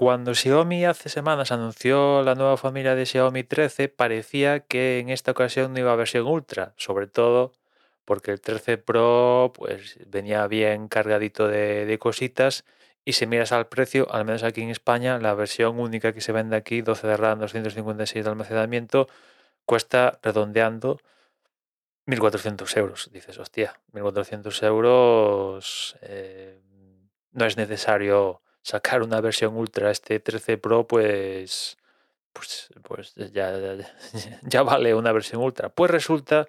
Cuando Xiaomi hace semanas anunció la nueva familia de Xiaomi 13, parecía que en esta ocasión no iba a versión Ultra, sobre todo porque el 13 Pro pues venía bien cargadito de, cositas y si miras al precio, al menos aquí en España, la versión única que se vende aquí, 12 de RAM, 256 de almacenamiento, cuesta redondeando 1.400 euros. Dices, hostia, 1.400 euros eh, no es necesario sacar una versión ultra. Este 13 Pro, pues, pues, pues ya, ya, ya vale una versión ultra. Pues resulta,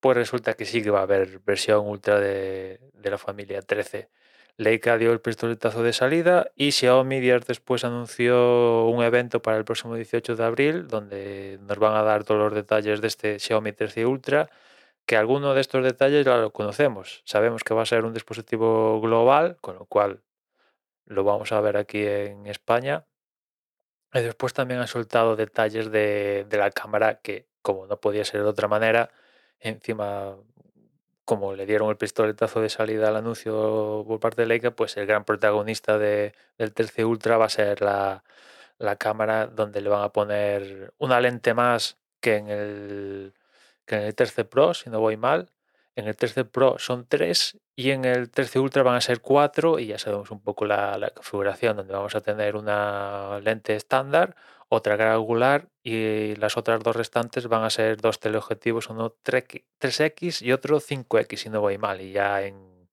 pues resulta que sí que va a haber versión ultra de, de la familia 13. Leica dio el pistoletazo de salida y Xiaomi días después anunció un evento para el próximo 18 de abril donde nos van a dar todos los detalles de este Xiaomi 13 Ultra, que alguno de estos detalles ya lo conocemos. Sabemos que va a ser un dispositivo global, con lo cual lo vamos a ver aquí en España. Y después también han soltado detalles de, de la cámara que, como no podía ser de otra manera, encima como le dieron el pistoletazo de salida al anuncio por parte de Leica, pues el gran protagonista de, del 13 Ultra va a ser la, la, cámara donde le van a poner una lente más que en el, que en el 13 Pro, si no voy mal. En el 13 Pro son tres y en el 13 Ultra van a ser cuatro y ya sabemos un poco la, configuración donde vamos a tener una lente estándar, otra gran angular y las otras dos restantes van a ser dos teleobjetivos, uno 3X y otro 5X, si no voy mal. Y ya en,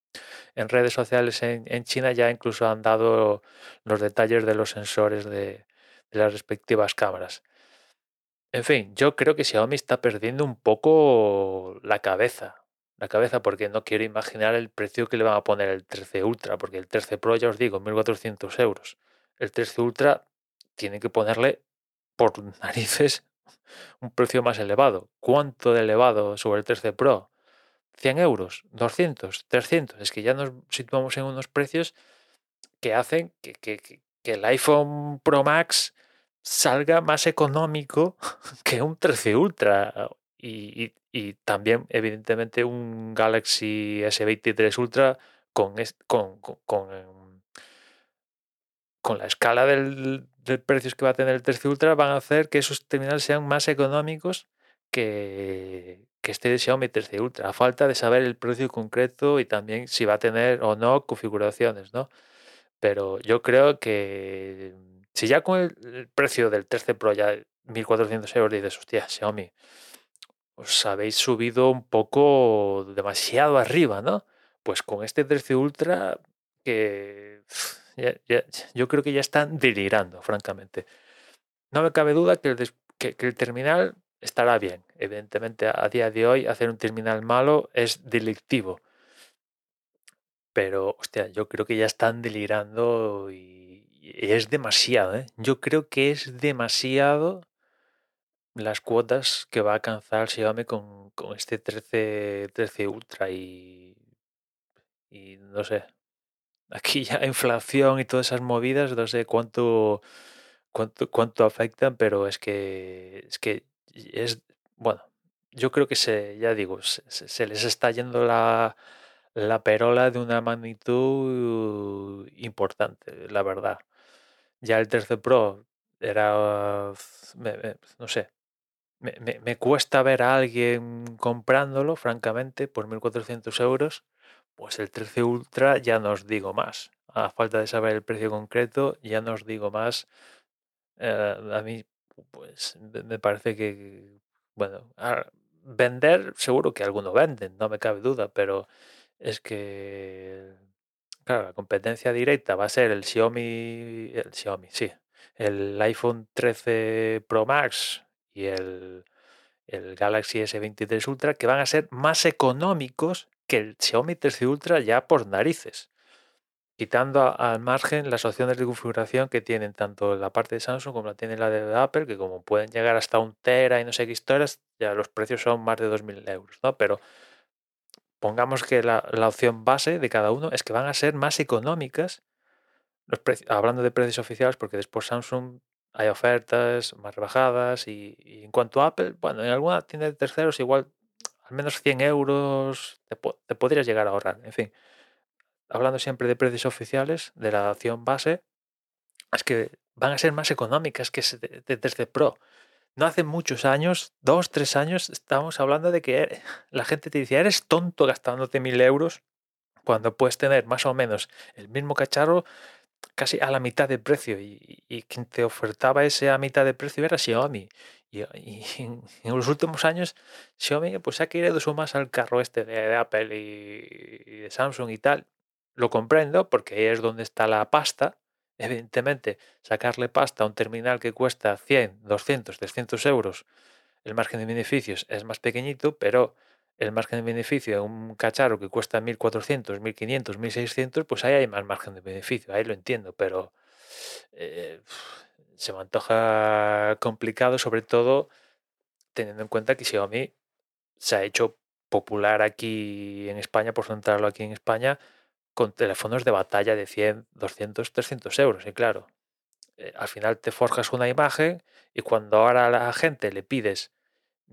redes sociales en, China ya incluso han dado los detalles de los sensores de, las respectivas cámaras. En fin, yo creo que Xiaomi está perdiendo un poco la cabeza. La cabeza porque no quiero imaginar el precio que le van a poner el 13 Ultra, porque el 13 Pro ya os digo, 1.400 euros. El 13 Ultra tiene que ponerle por narices un precio más elevado. ¿Cuánto de elevado sobre el 13 Pro? 100 euros, 200, 300. Es que ya nos situamos en unos precios que hacen que, que, que el iPhone Pro Max salga más económico que un 13 Ultra. Y, y, y también, evidentemente, un Galaxy S23 Ultra con, con, con, con, con la escala de precios que va a tener el 13 Ultra van a hacer que esos terminales sean más económicos que, que este Xiaomi 13 Ultra, a falta de saber el precio concreto y también si va a tener o no configuraciones, ¿no? Pero yo creo que si ya con el, el precio del 13 Pro ya 1400 euros dices, hostia, Xiaomi, os habéis subido un poco demasiado arriba, ¿no? Pues con este 13 Ultra que yo creo que ya están delirando, francamente. No me cabe duda que el, que el, terminal estará bien. Evidentemente, a día de hoy, hacer un terminal malo es delictivo. Pero, hostia, yo creo que ya están delirando y, y es demasiado. ¿eh? Yo creo que es demasiado las cuotas que va a alcanzar Xiaomi con, con este 13, 13 Ultra y, y no sé, aquí ya inflación y todas esas movidas, no sé cuánto, cuánto, cuánto afectan, pero es que, es que es, bueno, yo creo que se, ya digo, se, se les está yendo la, la perola de una magnitud importante, la verdad. Ya el 13 Pro era, no sé, me, me, cuesta ver a alguien comprándolo, francamente, por 1.400 euros. Pues el 13 Ultra ya no os digo más. A falta de saber el precio concreto, ya no os digo más. Eh, a mí, pues me parece que, bueno, vender, seguro que alguno venden, no me cabe duda, pero es que, claro, la competencia directa va a ser el Xiaomi, el Xiaomi, sí, el iPhone 13 Pro Max y el, el Galaxy S23 Ultra, que van a ser más económicos que el Xiaomi 13 Ultra ya por narices. Quitando al margen las opciones de configuración que tienen tanto la parte de Samsung como la tiene la de Apple, que como pueden llegar hasta un Tera y no sé qué historias, ya los precios son más de 2.000 euros, ¿no? Pero pongamos que la, la, opción base de cada uno es que van a ser más económicas, hablando de precios oficiales, porque después Samsung hay ofertas más rebajadas y, en cuanto a Apple, bueno, en alguna tienda de terceros igual al menos 100 euros te, te, podrías llegar a ahorrar. En fin, hablando siempre de precios oficiales de la opción base, es que van a ser más económicas que ese de, de 13 Pro. No hace muchos años, dos, tres años, estábamos hablando de que la gente te decía, eres tonto gastándote mil euros cuando puedes tener más o menos el mismo cacharro casi a la mitad de precio y, quien te ofertaba ese a mitad de precio era Xiaomi. Y, en, los últimos años Xiaomi pues ha querido sumar al carro este de, de Apple y, y, de Samsung y tal. Lo comprendo porque ahí es donde está la pasta. Evidentemente, sacarle pasta a un terminal que cuesta 100, 200, 300 euros, el margen de beneficios es más pequeñito, pero el margen de beneficio de un cacharro que cuesta 1400, 1500, 1600, pues ahí hay más margen de beneficio, ahí lo entiendo, pero eh, se me antoja complicado, sobre todo teniendo en cuenta que Xiaomi se ha hecho popular aquí en España, por centrarlo aquí en España, con teléfonos de batalla de 100, 200, 300 euros. Y claro, eh, al final te forjas una imagen y cuando ahora a la gente le pides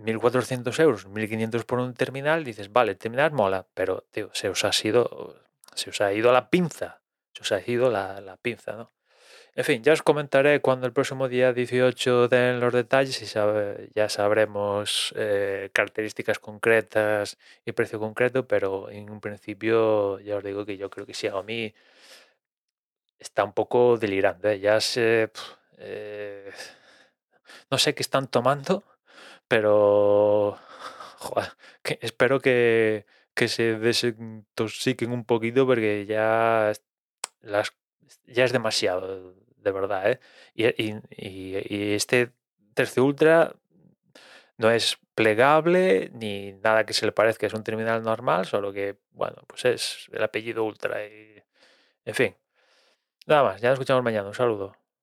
1.400 euros, 1.500 por un terminal, dices, vale, el terminal mola, pero tío, se os ha sido, se os ha ido la pinza, se os ha ido la, pinza, ¿no? En fin, ya os comentaré cuando el próximo día 18 den los detalles y ya sabremos eh, características concretas y precio concreto, pero en un principio ya os digo que yo creo que Xiaomi está un poco delirante. ¿eh? Ya sé, eh, no sé qué están tomando, pero espero que, que se desintoxiquen un poquito porque ya las ya es demasiado, de verdad. ¿eh? Y, y, y, este tercio ultra no es plegable ni nada que se le parezca, es un terminal normal, solo que, bueno, pues es el apellido ultra. Y, en fin, nada más, ya nos escuchamos mañana. Un saludo.